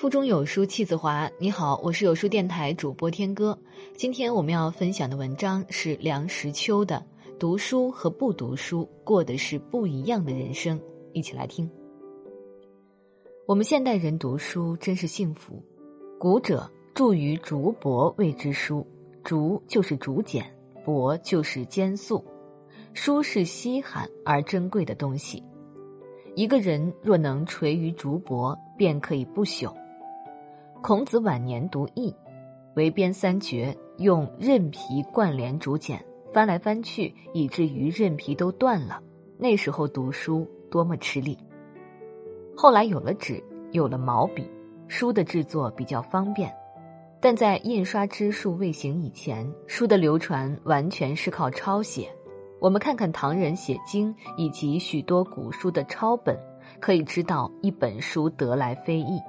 腹中有书气自华。你好，我是有书电台主播天歌。今天我们要分享的文章是梁实秋的《读书和不读书过的是不一样的人生》，一起来听。我们现代人读书真是幸福。古者著于竹帛谓之书，竹就是竹简，帛就是笺素。书是稀罕而珍贵的东西。一个人若能垂于竹帛，便可以不朽。孔子晚年读易，为编三绝，用韧皮贯连竹简，翻来翻去，以至于韧皮都断了。那时候读书多么吃力！后来有了纸，有了毛笔，书的制作比较方便。但在印刷之术未行以前，书的流传完全是靠抄写。我们看看唐人写经以及许多古书的抄本，可以知道一本书得来非易。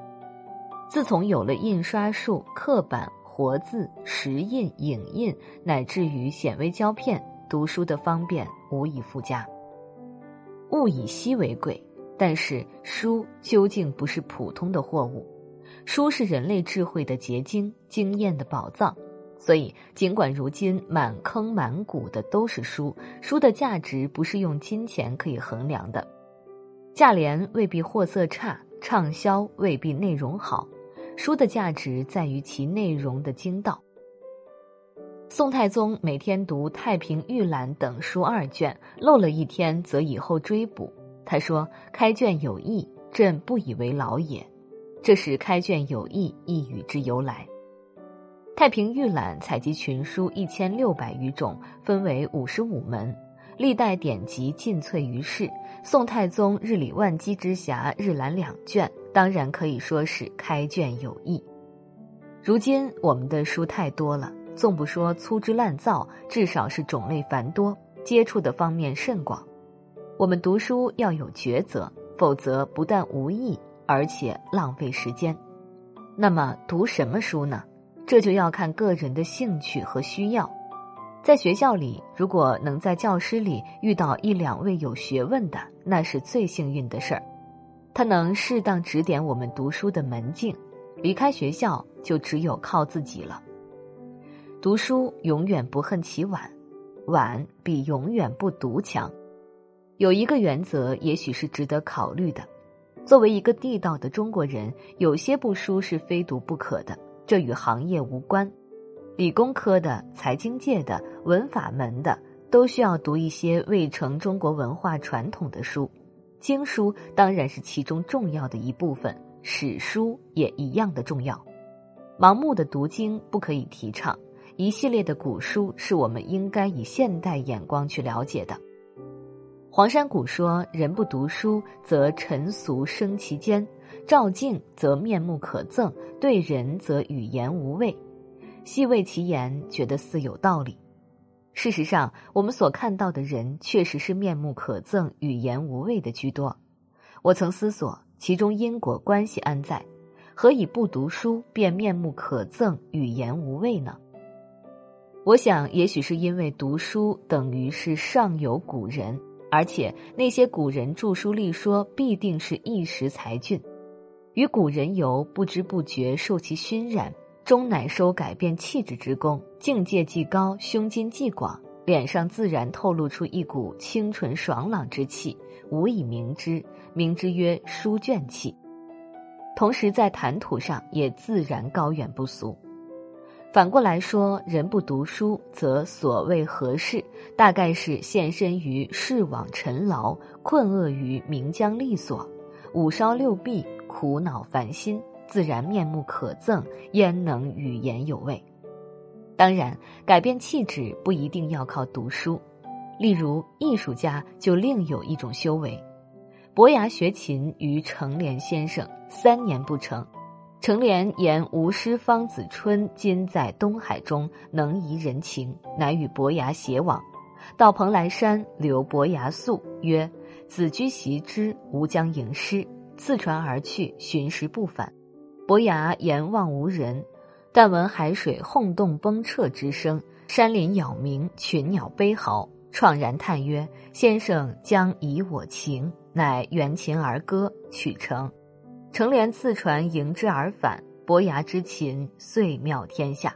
自从有了印刷术、刻板、活字、石印、影印，乃至于显微胶片，读书的方便无以复加。物以稀为贵，但是书究竟不是普通的货物，书是人类智慧的结晶、经验的宝藏。所以，尽管如今满坑满谷的都是书，书的价值不是用金钱可以衡量的。价廉未必货色差，畅销未必内容好。书的价值在于其内容的精道。宋太宗每天读《太平御览》等书二卷，漏了一天，则以后追补。他说：“开卷有益，朕不以为劳也。”这是“开卷有益”一语之由来。《太平御览》采集群书一千六百余种，分为五十五门，历代典籍尽萃于世。宋太宗日理万机之暇，日览两卷。当然可以说是开卷有益。如今我们的书太多了，纵不说粗制滥造，至少是种类繁多，接触的方面甚广。我们读书要有抉择，否则不但无益，而且浪费时间。那么读什么书呢？这就要看个人的兴趣和需要。在学校里，如果能在教师里遇到一两位有学问的，那是最幸运的事儿。他能适当指点我们读书的门径，离开学校就只有靠自己了。读书永远不恨其晚，晚比永远不读强。有一个原则，也许是值得考虑的：作为一个地道的中国人，有些部书是非读不可的。这与行业无关，理工科的、财经界的、文法门的，都需要读一些未成中国文化传统的书。经书当然是其中重要的一部分，史书也一样的重要。盲目的读经不可以提倡。一系列的古书是我们应该以现代眼光去了解的。黄山谷说：“人不读书，则尘俗生其间；照镜则面目可憎，对人则语言无味。”细味其言，觉得似有道理。事实上，我们所看到的人确实是面目可憎、语言无味的居多。我曾思索其中因果关系安在，何以不读书便面目可憎、语言无味呢？我想，也许是因为读书等于是上有古人，而且那些古人著书立说必定是一时才俊，与古人游不知不觉受其熏染。终乃收改变气质之功，境界既高，胸襟既广，脸上自然透露出一股清纯爽朗之气，无以名之，名之曰书卷气。同时在谈吐上也自然高远不俗。反过来说，人不读书，则所谓何事？大概是现身于世网尘劳，困厄于名缰利锁，五烧六臂，苦恼烦心。自然面目可憎，焉能语言有味？当然，改变气质不一定要靠读书。例如，艺术家就另有一种修为。伯牙学琴于成连先生，三年不成。成连言吾师方子春今在东海中，能怡人情，乃与伯牙偕往。到蓬莱山，留伯牙宿，曰：“子居习之，吾将吟诗。”自传而去，寻时不返。伯牙言望无人，但闻海水轰动崩彻之声，山林杳鸣，群鸟悲嚎，怆然叹曰：“先生将以我情，乃援琴而歌，曲成。”成连自传迎之而返，伯牙之琴遂妙天下。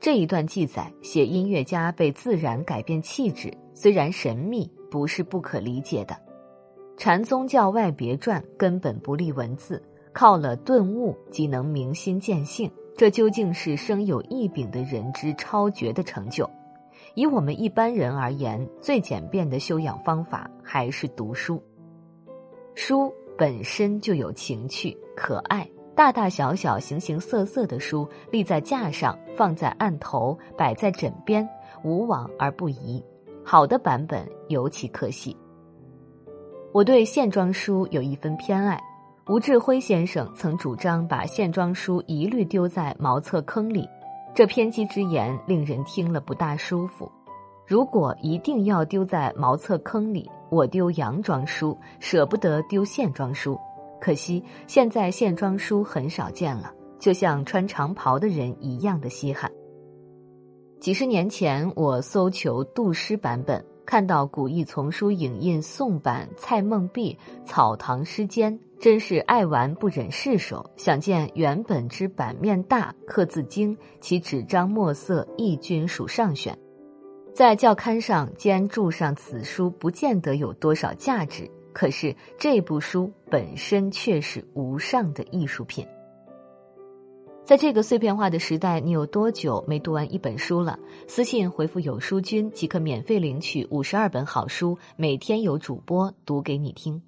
这一段记载写音乐家被自然改变气质，虽然神秘，不是不可理解的。禅宗教外别传根本不立文字，靠了顿悟即能明心见性，这究竟是生有异禀的人之超绝的成就。以我们一般人而言，最简便的修养方法还是读书。书本身就有情趣、可爱，大大小小、形形色色的书立在架上，放在案头，摆在枕边，无往而不宜。好的版本尤其可喜。我对线装书有一分偏爱。吴志辉先生曾主张把线装书一律丢在茅厕坑里，这偏激之言令人听了不大舒服。如果一定要丢在茅厕坑里，我丢洋装书，舍不得丢线装书。可惜现在线装书很少见了，就像穿长袍的人一样的稀罕。几十年前，我搜求杜诗版本，看到古意丛书影印宋版蔡梦碧《草堂诗笺》，真是爱玩不忍释手。想见原本之版面大，刻字精，其纸张墨色亦均属上选。在教刊上兼注上此书，不见得有多少价值。可是这部书本身却是无上的艺术品。在这个碎片化的时代，你有多久没读完一本书了？私信回复“有书君”即可免费领取五十二本好书，每天有主播读给你听。